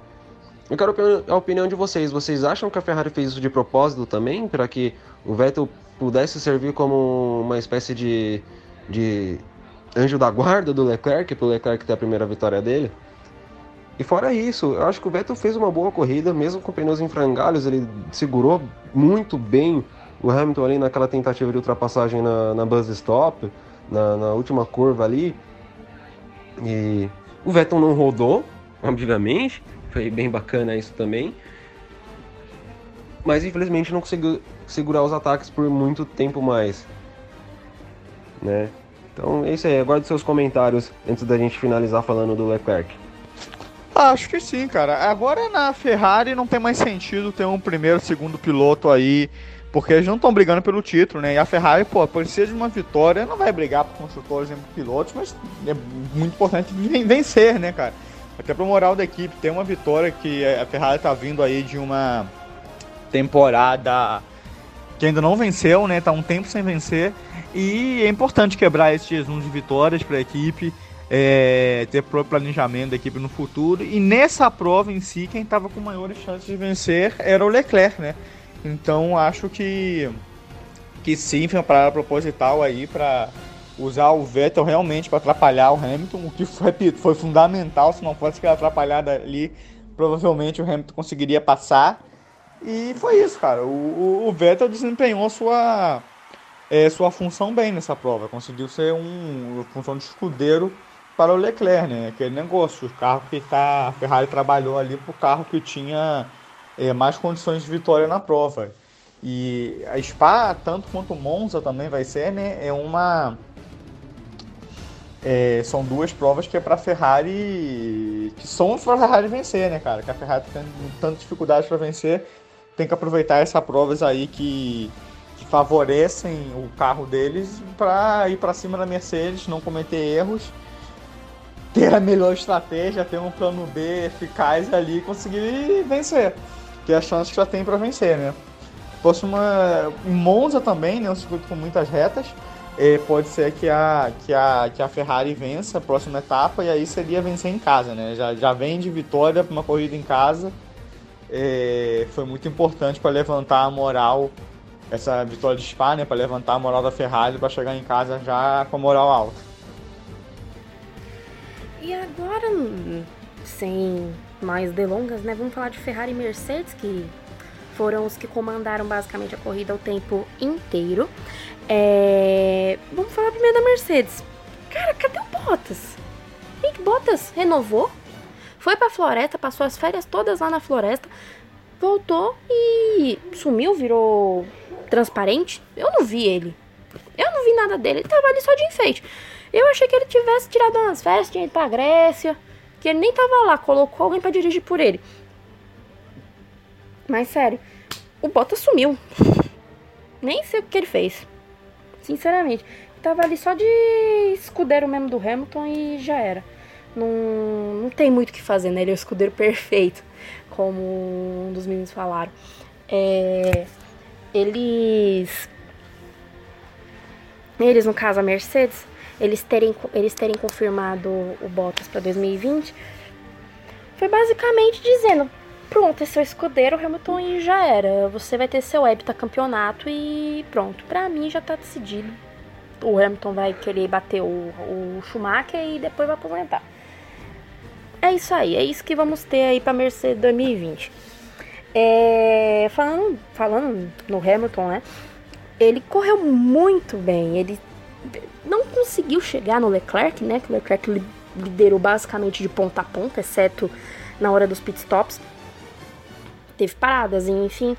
[SPEAKER 1] Eu quero a opinião de vocês. Vocês acham que a Ferrari fez isso de propósito também, para que o Vettel pudesse servir como uma espécie de, de anjo da guarda do Leclerc, para o Leclerc ter a primeira vitória dele. E fora isso, eu acho que o Vettel fez uma boa corrida, mesmo com pneus em frangalhos, ele segurou muito bem o Hamilton ali naquela tentativa de ultrapassagem na, na buzz stop, na, na última curva ali. E o Vettel não rodou, obviamente, foi bem bacana isso também. Mas infelizmente não conseguiu segurar os ataques por muito tempo mais. Né? Então é isso aí, aguardo seus comentários antes da gente finalizar falando do Leclerc.
[SPEAKER 2] Acho que sim, cara. Agora na Ferrari não tem mais sentido ter um primeiro, segundo piloto aí, porque eles não estão brigando pelo título, né? E a Ferrari, pô, precisa de uma vitória, não vai brigar por construtores nem por pilotos, mas é muito importante vencer, né, cara? Até pro moral da equipe, tem uma vitória que a Ferrari tá vindo aí de uma temporada que ainda não venceu, né? Tá um tempo sem vencer. E é importante quebrar esse jejum de vitórias para a equipe, é, ter planejamento da equipe no futuro. E nessa prova em si, quem estava com maiores chances de vencer era o Leclerc, né? Então acho que que sim, foi uma parada proposital aí para usar o Vettel realmente para atrapalhar o Hamilton, o que foi, foi fundamental. Se não fosse aquela atrapalhada ali, provavelmente o Hamilton conseguiria passar. E foi isso, cara. O, o Vettel desempenhou sua, é, sua função bem nessa prova. Conseguiu ser um, função de escudeiro para o Leclerc, né? Aquele negócio, o carro que tá, a Ferrari trabalhou ali para o carro que tinha é, mais condições de vitória na prova. E a Spa, tanto quanto Monza também vai ser, né? É uma. É, são duas provas que é para Ferrari. que são para Ferrari vencer, né, cara? Que a Ferrari tá tendo tanta dificuldade para vencer tem que aproveitar essas provas aí que, que favorecem o carro deles para ir para cima da Mercedes, não cometer erros ter a melhor estratégia, ter um plano B eficaz ali e conseguir vencer. Ter a chance que já tem para vencer, né? Fosse uma. Monza também, né? Um circuito com muitas retas. Eh, pode ser que a, que, a, que a Ferrari vença a próxima etapa e aí seria vencer em casa, né? Já, já vem de vitória para uma corrida em casa. Eh, foi muito importante para levantar a moral, essa vitória de Spa, né? Para levantar a moral da Ferrari para chegar em casa já com a moral alta.
[SPEAKER 3] E agora, sem mais delongas, né? Vamos falar de Ferrari e Mercedes, que foram os que comandaram basicamente a corrida o tempo inteiro. É... Vamos falar primeiro da Mercedes. Cara, cadê o Bottas? Nick Bottas renovou, foi pra floresta, passou as férias todas lá na floresta, voltou e sumiu, virou transparente. Eu não vi ele. Eu não vi nada dele, ele tava ali só de enfeite. Eu achei que ele tivesse tirado umas férias, tinha ido pra Grécia, que ele nem tava lá, colocou alguém para dirigir por ele. Mas sério, o Bottas sumiu. Nem sei o que ele fez. Sinceramente. Tava ali só de escudeiro mesmo do Hamilton e já era. Não, não tem muito o que fazer, né? Ele é o escudeiro perfeito, como um dos meninos falaram. É, eles. Eles, no caso, a Mercedes, eles terem, eles terem confirmado o Bottas para 2020, foi basicamente dizendo: pronto, esse é o escudeiro Hamilton e já era. Você vai ter seu heptacampeonato e pronto. Pra mim já tá decidido. O Hamilton vai querer bater o, o Schumacher e depois vai aposentar. É isso aí, é isso que vamos ter aí pra Mercedes 2020. É, falando, falando no Hamilton, né? Ele correu muito bem. Ele não conseguiu chegar no Leclerc, né? Que o Leclerc liderou basicamente de ponta a ponta, exceto na hora dos pitstops. Teve paradas, enfim,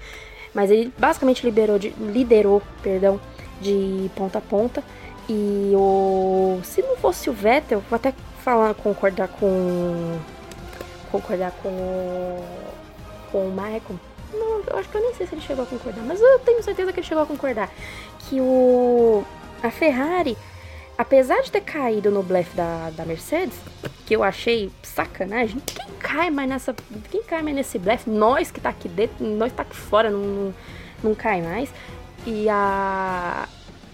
[SPEAKER 3] mas ele basicamente liberou de, liderou, perdão, de ponta a ponta. E o se não fosse o Vettel, vou até falar concordar com concordar com com o Michael. Não, eu acho que eu nem sei se ele chegou a concordar, mas eu tenho certeza que ele chegou a concordar que o a Ferrari, apesar de ter caído no blefe da, da Mercedes, que eu achei sacanagem, quem cai mais nessa. Quem cai mais nesse blefe? Nós que tá aqui dentro, nós que tá aqui fora, não, não, cai mais. E a.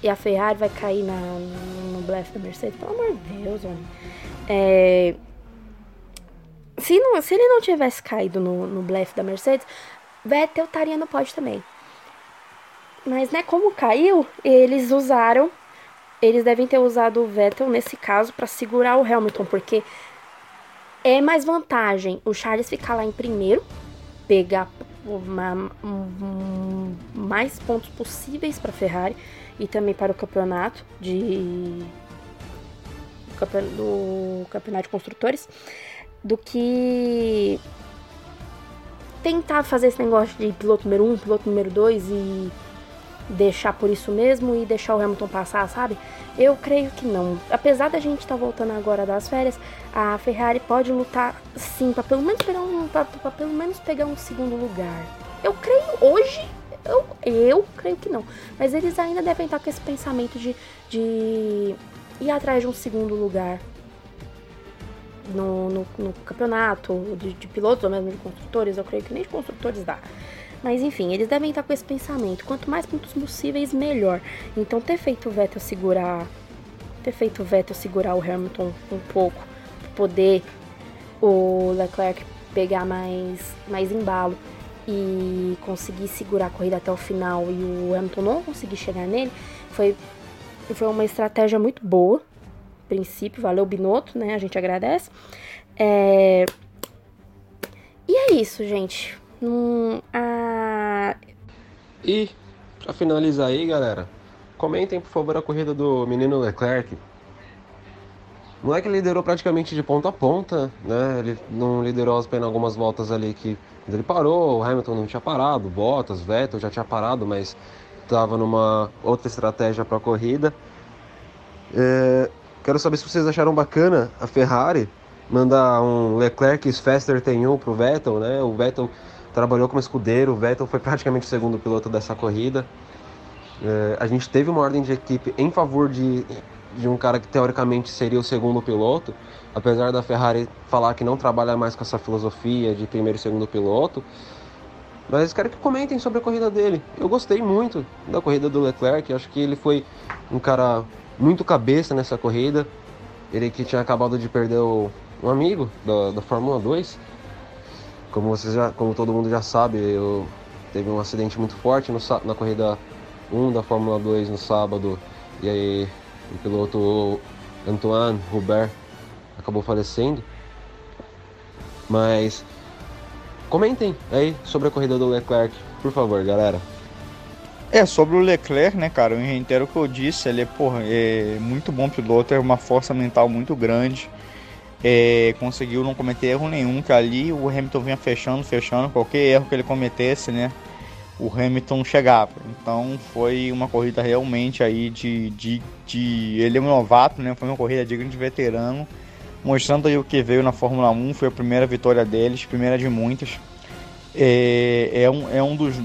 [SPEAKER 3] E a Ferrari vai cair na, no blefe da Mercedes, pelo amor de Deus, homem. É, se, não, se ele não tivesse caído no, no blefe da Mercedes, Vettel estaria no pódio também. Mas, né, como caiu, eles usaram. Eles devem ter usado o Vettel nesse caso para segurar o Hamilton, porque é mais vantagem o Charles ficar lá em primeiro, pegar uma, um, mais pontos possíveis para a Ferrari e também para o campeonato de do campeonato de construtores do que tentar fazer esse negócio de piloto número 1, um, piloto número 2 e deixar por isso mesmo e deixar o Hamilton passar, sabe? Eu creio que não. Apesar da gente estar tá voltando agora das férias, a Ferrari pode lutar sim para pelo menos pegar um pelo menos pegar um segundo lugar. Eu creio hoje, eu, eu creio que não. Mas eles ainda devem estar com esse pensamento de, de ir atrás de um segundo lugar. No, no, no campeonato de, de pilotos ou mesmo de construtores, eu creio que nem de construtores dá. Mas enfim, eles devem estar com esse pensamento. Quanto mais pontos possíveis, melhor. Então ter feito o Vettel segurar. Ter feito o Vettel segurar o Hamilton um pouco. Poder o Leclerc pegar mais, mais embalo e conseguir segurar a corrida até o final e o Hamilton não conseguir chegar nele, foi, foi uma estratégia muito boa. Princípio, valeu Binotto, né? A gente agradece. É... E é isso, gente. Hum, a...
[SPEAKER 1] E, para finalizar aí, galera, comentem por favor a corrida do menino Leclerc. O moleque liderou praticamente de ponta a ponta, né? Ele não liderou apenas algumas voltas ali que ele parou, o Hamilton não tinha parado, Bottas, Vettel já tinha parado, mas estava numa outra estratégia para a corrida. É, quero saber se vocês acharam bacana a Ferrari mandar um Leclerc faster tem um pro Vettel, né? O Vettel trabalhou como escudeiro, o Vettel foi praticamente o segundo piloto dessa corrida. É, a gente teve uma ordem de equipe em favor de de um cara que teoricamente seria o segundo piloto, apesar da Ferrari falar que não trabalha mais com essa filosofia de primeiro e segundo piloto. Mas quero que comentem sobre a corrida dele. Eu gostei muito da corrida do Leclerc, acho que ele foi um cara muito cabeça nessa corrida. Ele que tinha acabado de perder o, um amigo da, da Fórmula 2. Como, vocês já, como todo mundo já sabe, eu teve um acidente muito forte no, na corrida 1 da Fórmula 2 no sábado. E aí o piloto Antoine Hubert acabou falecendo. Mas comentem aí sobre a corrida do Leclerc, por favor, galera.
[SPEAKER 2] É, sobre o Leclerc, né, cara, eu reitero o que eu disse, ele é, porra, é muito bom piloto, é uma força mental muito grande, é, conseguiu não cometer erro nenhum, que ali o Hamilton vinha fechando, fechando, qualquer erro que ele cometesse, né, o Hamilton chegava. Então foi uma corrida realmente aí de, de, de ele é um novato, né, foi uma corrida digna de veterano, mostrando aí o que veio na Fórmula 1, foi a primeira vitória deles, primeira de muitas. É, é, um, é um dos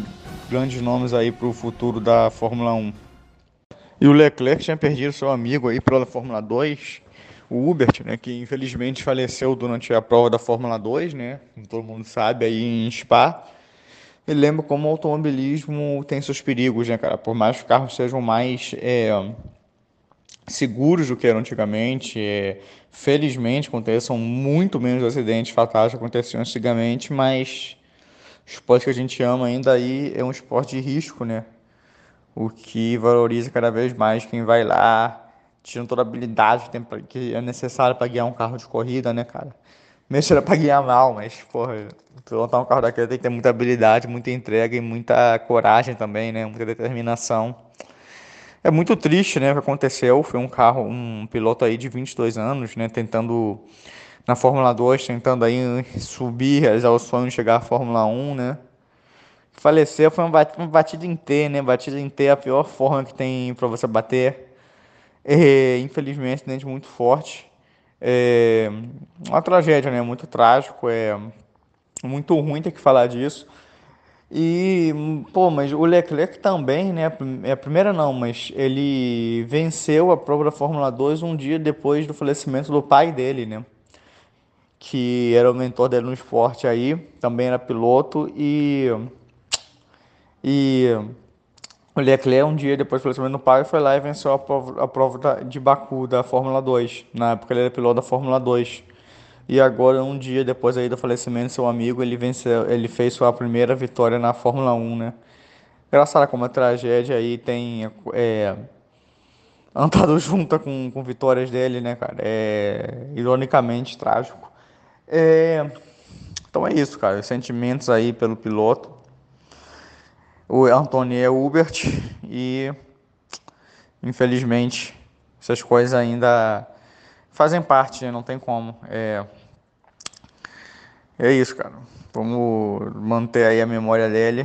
[SPEAKER 2] grandes nomes aí para o futuro da Fórmula 1. E o Leclerc tinha perdido seu amigo aí pela Fórmula 2, o Hubert, né, que infelizmente faleceu durante a prova da Fórmula 2, né, como todo mundo sabe, aí em Spa. E lembra como o automobilismo tem seus perigos, né, cara? Por mais que os carros sejam mais é, seguros do que eram antigamente. É, felizmente aconteçam muito menos acidentes fatais que aconteciam antigamente, mas o esporte que a gente ama ainda aí é um esporte de risco, né? O que valoriza cada vez mais quem vai lá, tirando toda a habilidade que, é necessária para guiar um carro de corrida, né, cara? Mesmo era para guiar mal, mas, porra, pilotar um carro daquele tem que ter muita habilidade, muita entrega e muita coragem também, né? Muita determinação. É muito triste, né, o que aconteceu. Foi um carro, um piloto aí de 22 anos, né, tentando na Fórmula 2, tentando aí subir, realizar o sonho de chegar à Fórmula 1, né? Faleceu, foi uma batida em T, né? Batida em T é a pior forma que tem para você bater. E, infelizmente, acidente muito forte. É uma tragédia, né? Muito trágico, é muito ruim ter que falar disso. E, pô, mas o Leclerc também, né? É a primeira não, mas ele venceu a prova da Fórmula 2 um dia depois do falecimento do pai dele, né? Que era o mentor dele no esporte aí, também era piloto e. E o Leclerc, um dia depois do falecimento do pai, foi lá e venceu a prova, a prova de Baku da Fórmula 2. Na época ele era piloto da Fórmula 2. E agora, um dia depois aí do falecimento do seu amigo, ele venceu, ele fez sua primeira vitória na Fórmula 1, né? Engraçado como a tragédia aí tem é, andado junto com, com vitórias dele, né, cara? É ironicamente trágico. É, então é isso, cara. Os sentimentos aí pelo piloto. O Antônio é Hubert e infelizmente essas coisas ainda fazem parte, não tem como. É, é isso, cara. Vamos manter aí a memória dele.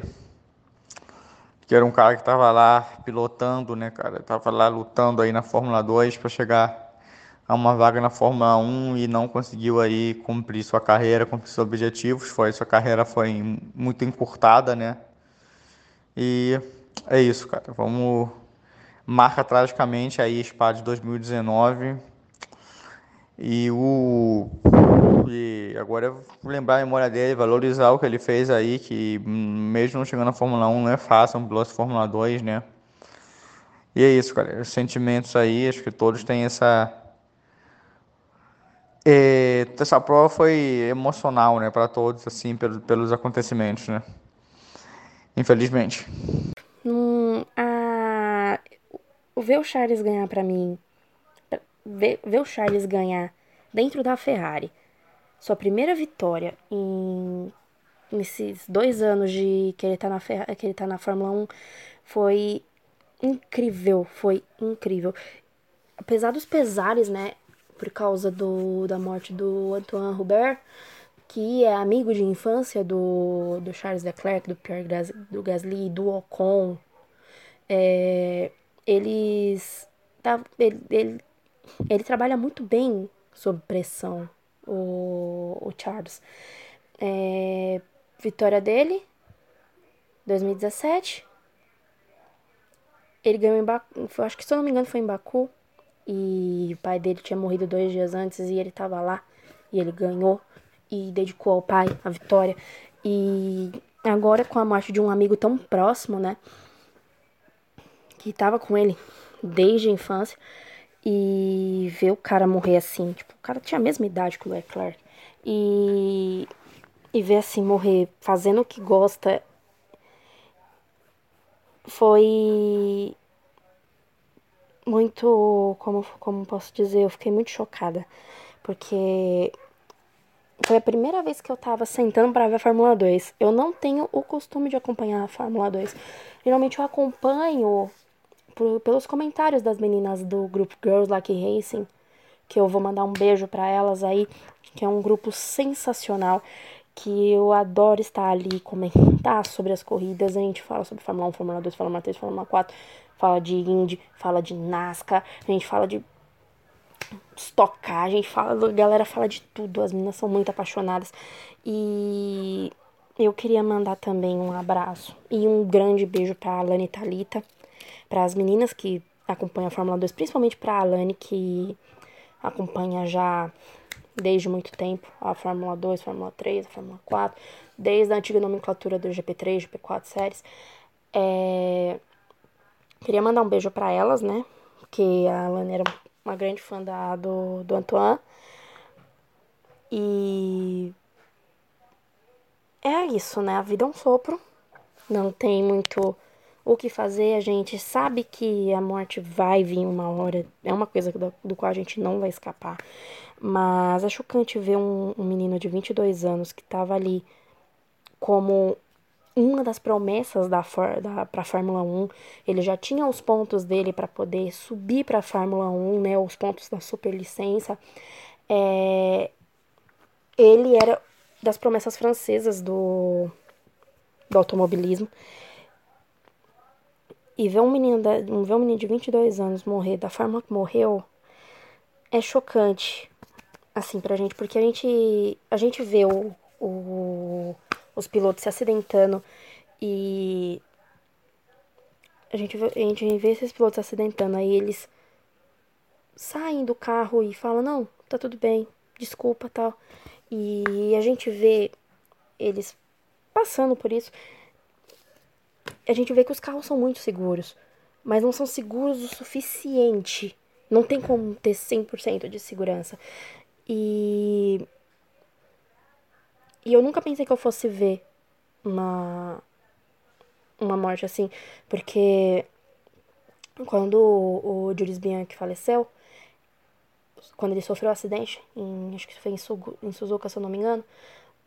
[SPEAKER 2] Que era um cara que estava lá pilotando, né, cara? Tava lá lutando aí na Fórmula 2 para chegar a uma vaga na Fórmula 1 e não conseguiu aí cumprir sua carreira, cumprir seus objetivos. Foi sua carreira foi muito encurtada, né? E é isso, cara. Vamos marca tragicamente aí Spa de 2019 e o e agora vou lembrar a memória dele, valorizar o que ele fez aí, que mesmo não chegando na Fórmula 1 não é fácil, é um piloto de Fórmula 2, né? E é isso, cara. Os sentimentos aí, acho que todos têm essa. É, essa prova foi emocional, né, para todos, assim, pelos, pelos acontecimentos, né? Infelizmente.
[SPEAKER 3] Hum, a... Ver o Charles ganhar para mim ver, ver o Charles ganhar dentro da Ferrari sua primeira vitória em nesses dois anos de que ele tá na que ele tá na Fórmula 1 foi incrível, foi incrível. Apesar dos pesares, né, por causa do, da morte do Antoine Hubert, que é amigo de infância do, do Charles Leclerc, do Pierre do Gasly, do Ocon, é, eles tá, ele, ele, ele trabalha muito bem sob pressão, o, o Charles. É, vitória dele, 2017. Ele ganhou em Baku, acho que se eu não me engano foi em Baku. E o pai dele tinha morrido dois dias antes e ele tava lá. E ele ganhou e dedicou ao pai a vitória. E agora com a morte de um amigo tão próximo, né? Que tava com ele desde a infância. E ver o cara morrer assim, tipo, o cara tinha a mesma idade que o Leclerc. E, e ver assim, morrer fazendo o que gosta foi muito, como, como posso dizer, eu fiquei muito chocada, porque foi a primeira vez que eu tava sentando para ver a Fórmula 2. Eu não tenho o costume de acompanhar a Fórmula 2. Geralmente eu acompanho por, pelos comentários das meninas do grupo Girls Like Racing, que eu vou mandar um beijo para elas aí, que é um grupo sensacional que eu adoro estar ali comentar sobre as corridas. A gente fala sobre Fórmula 1, Fórmula 2, Fórmula 3, Fórmula 4, fala de Indy, fala de NASCAR, a gente fala de gente fala, a galera fala de tudo, as meninas são muito apaixonadas. E eu queria mandar também um abraço e um grande beijo para Alane Talita, para as meninas que acompanham a Fórmula 2, principalmente para a Alane que acompanha já desde muito tempo, a Fórmula 2, Fórmula 3, a Fórmula 4, desde a antiga nomenclatura do GP3, GP4 séries. É... Queria mandar um beijo para elas, né? Porque a Alane era uma grande fã da, do, do Antoine. E é isso, né? A vida é um sopro. Não tem muito o que fazer. A gente sabe que a morte vai vir uma hora. É uma coisa do, do qual a gente não vai escapar. Mas é chocante ver um, um menino de 22 anos que estava ali como uma das promessas da, da para a Fórmula 1. Ele já tinha os pontos dele para poder subir para a Fórmula 1, né, os pontos da superlicença. É, ele era das promessas francesas do, do automobilismo. E ver um menino, da, ver um menino de 22 anos morrer da forma que morreu é chocante assim, pra gente, porque a gente, a gente vê o, o, os pilotos se acidentando e a gente, a gente vê esses pilotos se acidentando, aí eles saem do carro e falam, não, tá tudo bem, desculpa, tal. E a gente vê eles passando por isso. A gente vê que os carros são muito seguros, mas não são seguros o suficiente. Não tem como ter 100% de segurança. E. E eu nunca pensei que eu fosse ver uma. Uma morte assim. Porque. Quando o, o Julius Bianchi faleceu, quando ele sofreu um acidente, em, acho que foi em, Sugu, em Suzuka, se eu não me engano,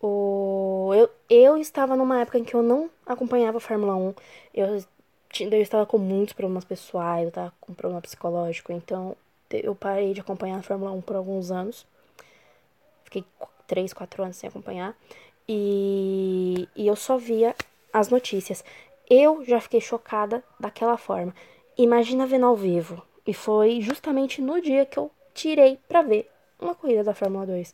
[SPEAKER 3] o, eu, eu estava numa época em que eu não acompanhava a Fórmula 1. Eu, eu estava com muitos problemas pessoais, eu estava com problema psicológico, então eu parei de acompanhar a Fórmula 1 por alguns anos. Fiquei três, quatro anos sem acompanhar. E, e eu só via as notícias. Eu já fiquei chocada daquela forma. Imagina vendo ao vivo. E foi justamente no dia que eu tirei pra ver uma corrida da Fórmula 2.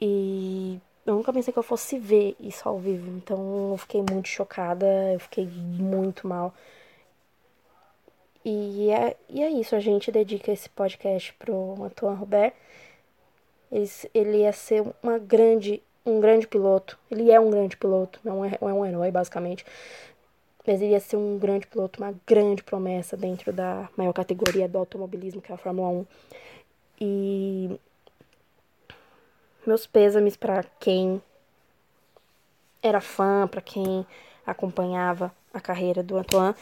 [SPEAKER 3] E eu nunca pensei que eu fosse ver isso ao vivo. Então eu fiquei muito chocada, eu fiquei muito mal. E é, e é isso, a gente dedica esse podcast pro Antoine Robert. Ele, ele ia ser uma grande, um grande piloto. Ele é um grande piloto, não é, é um herói, basicamente. Mas ele ia ser um grande piloto, uma grande promessa dentro da maior categoria do automobilismo, que é a Fórmula 1. E meus pêsames para quem era fã, para quem acompanhava a carreira do Antoine,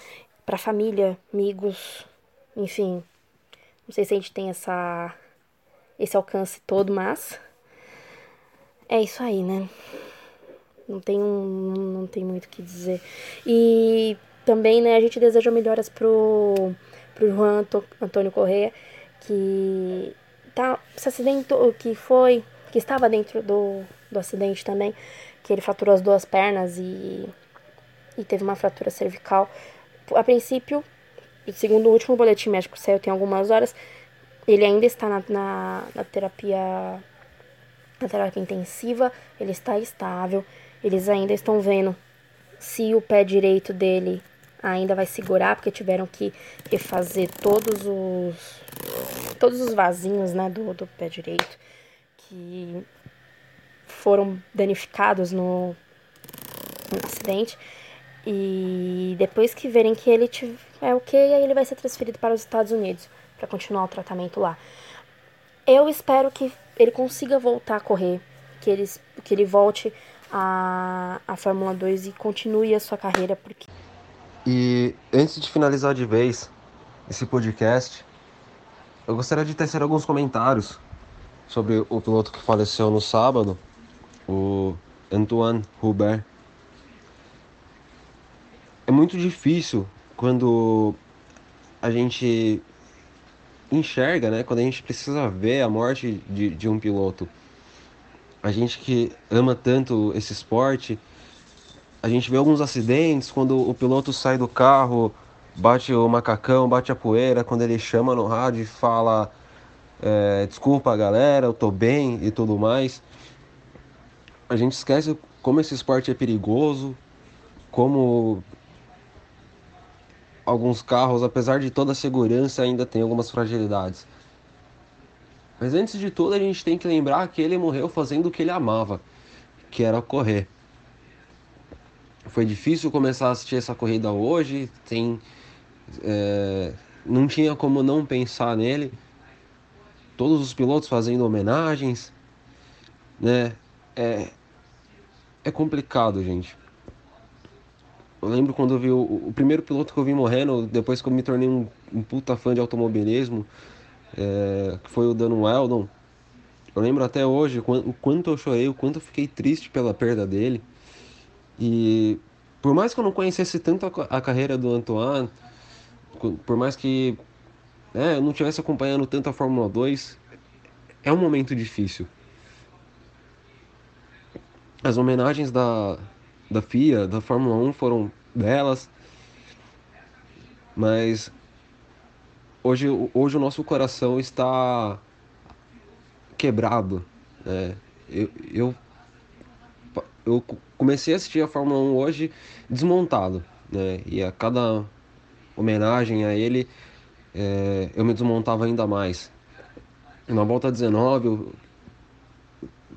[SPEAKER 3] para família, amigos, enfim. Não sei se a gente tem essa esse alcance todo, mas é isso aí, né? Não tem, um, não tem muito o que dizer. E também, né, a gente deseja melhoras pro, pro Juan Antônio Correia, que tá, se acidentou, que foi, que estava dentro do, do acidente também, que ele fraturou as duas pernas e, e teve uma fratura cervical. A princípio, segundo o último boletim médico que saiu tem algumas horas, ele ainda está na, na, na terapia na terapia intensiva, ele está estável, eles ainda estão vendo se o pé direito dele ainda vai segurar, porque tiveram que refazer todos os todos os vasinhos né, do, do pé direito que foram danificados no, no acidente. E depois que verem que ele é ok, aí ele vai ser transferido para os Estados Unidos para continuar o tratamento lá. Eu espero que ele consiga voltar a correr, que ele, que ele volte a, a Fórmula 2 e continue a sua carreira. Porque...
[SPEAKER 1] E antes de finalizar de vez esse podcast, eu gostaria de tecer alguns comentários sobre o piloto que faleceu no sábado, o Antoine Hubert. É muito difícil quando a gente enxerga, né? Quando a gente precisa ver a morte de, de um piloto. A gente que ama tanto esse esporte, a gente vê alguns acidentes quando o piloto sai do carro bate o macacão, bate a poeira quando ele chama no rádio e fala é, desculpa galera, eu tô bem e tudo mais. A gente esquece como esse esporte é perigoso, como alguns carros, apesar de toda a segurança, ainda tem algumas fragilidades. Mas antes de tudo, a gente tem que lembrar que ele morreu fazendo o que ele amava, que era correr. Foi difícil começar a assistir essa corrida hoje, tem é, não tinha como não pensar nele. Todos os pilotos fazendo homenagens, né? É, é complicado, gente. Eu lembro quando eu vi o, o, primeiro piloto que eu vi morrendo, depois que eu me tornei um, um puta fã de automobilismo, é, que foi o Dan Weldon. Eu lembro até hoje o quanto eu chorei, o quanto eu fiquei triste pela perda dele. E por mais que eu não conhecesse tanto a, carreira do Antoine, por mais que né, eu não estivesse acompanhando tanto a Fórmula 2, é um momento difícil. As homenagens da, da FIA, da Fórmula 1 foram belas, mas hoje, hoje o nosso coração está quebrado. Né? Eu, eu, eu comecei a assistir a Fórmula 1 hoje desmontado, né? e a cada homenagem a ele, é, eu me desmontava ainda mais. Na volta 19, o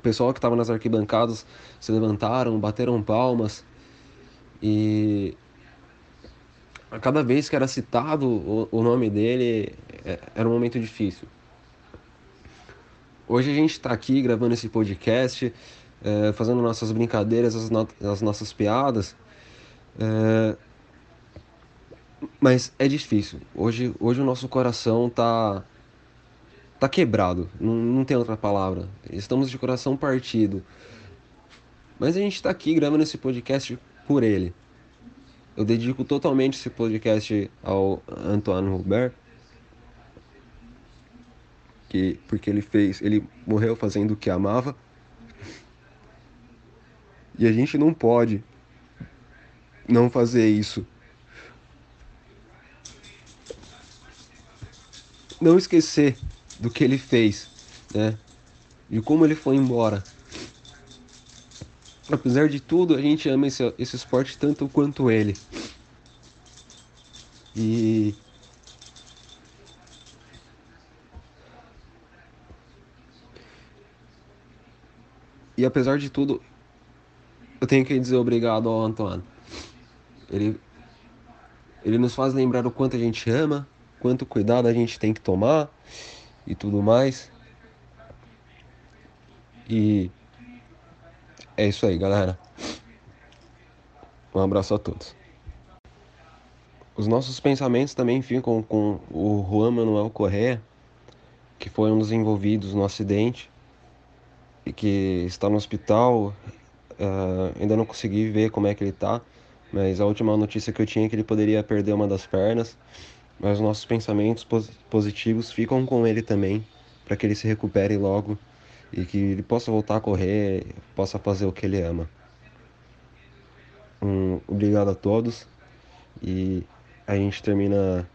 [SPEAKER 1] pessoal que estava nas arquibancadas se levantaram, bateram palmas e a cada vez que era citado o, o nome dele, é, era um momento difícil. Hoje a gente está aqui gravando esse podcast, é, fazendo nossas brincadeiras, as, as nossas piadas. É, mas é difícil. Hoje, hoje o nosso coração tá tá quebrado. Não, não tem outra palavra. Estamos de coração partido. Mas a gente está aqui gravando esse podcast por ele. Eu dedico totalmente esse podcast ao Antoine Robert. Que, porque ele fez, ele morreu fazendo o que amava. E a gente não pode não fazer isso não esquecer do que ele fez, né? De como ele foi embora. Apesar de tudo, a gente ama esse, esse esporte tanto quanto ele. E E apesar de tudo, eu tenho que dizer obrigado ao Antoine. Ele, ele nos faz lembrar o quanto a gente ama, quanto cuidado a gente tem que tomar e tudo mais. E é isso aí, galera. Um abraço a todos. Os nossos pensamentos também ficam com o Juan Manuel Correa, que foi um dos envolvidos no acidente e que está no hospital. Uh, ainda não consegui ver como é que ele está, mas a última notícia que eu tinha é que ele poderia perder uma das pernas mas nossos pensamentos positivos ficam com ele também, para que ele se recupere logo e que ele possa voltar a correr, possa fazer o que ele ama. Um, obrigado a todos e a gente termina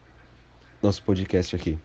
[SPEAKER 1] nosso podcast aqui.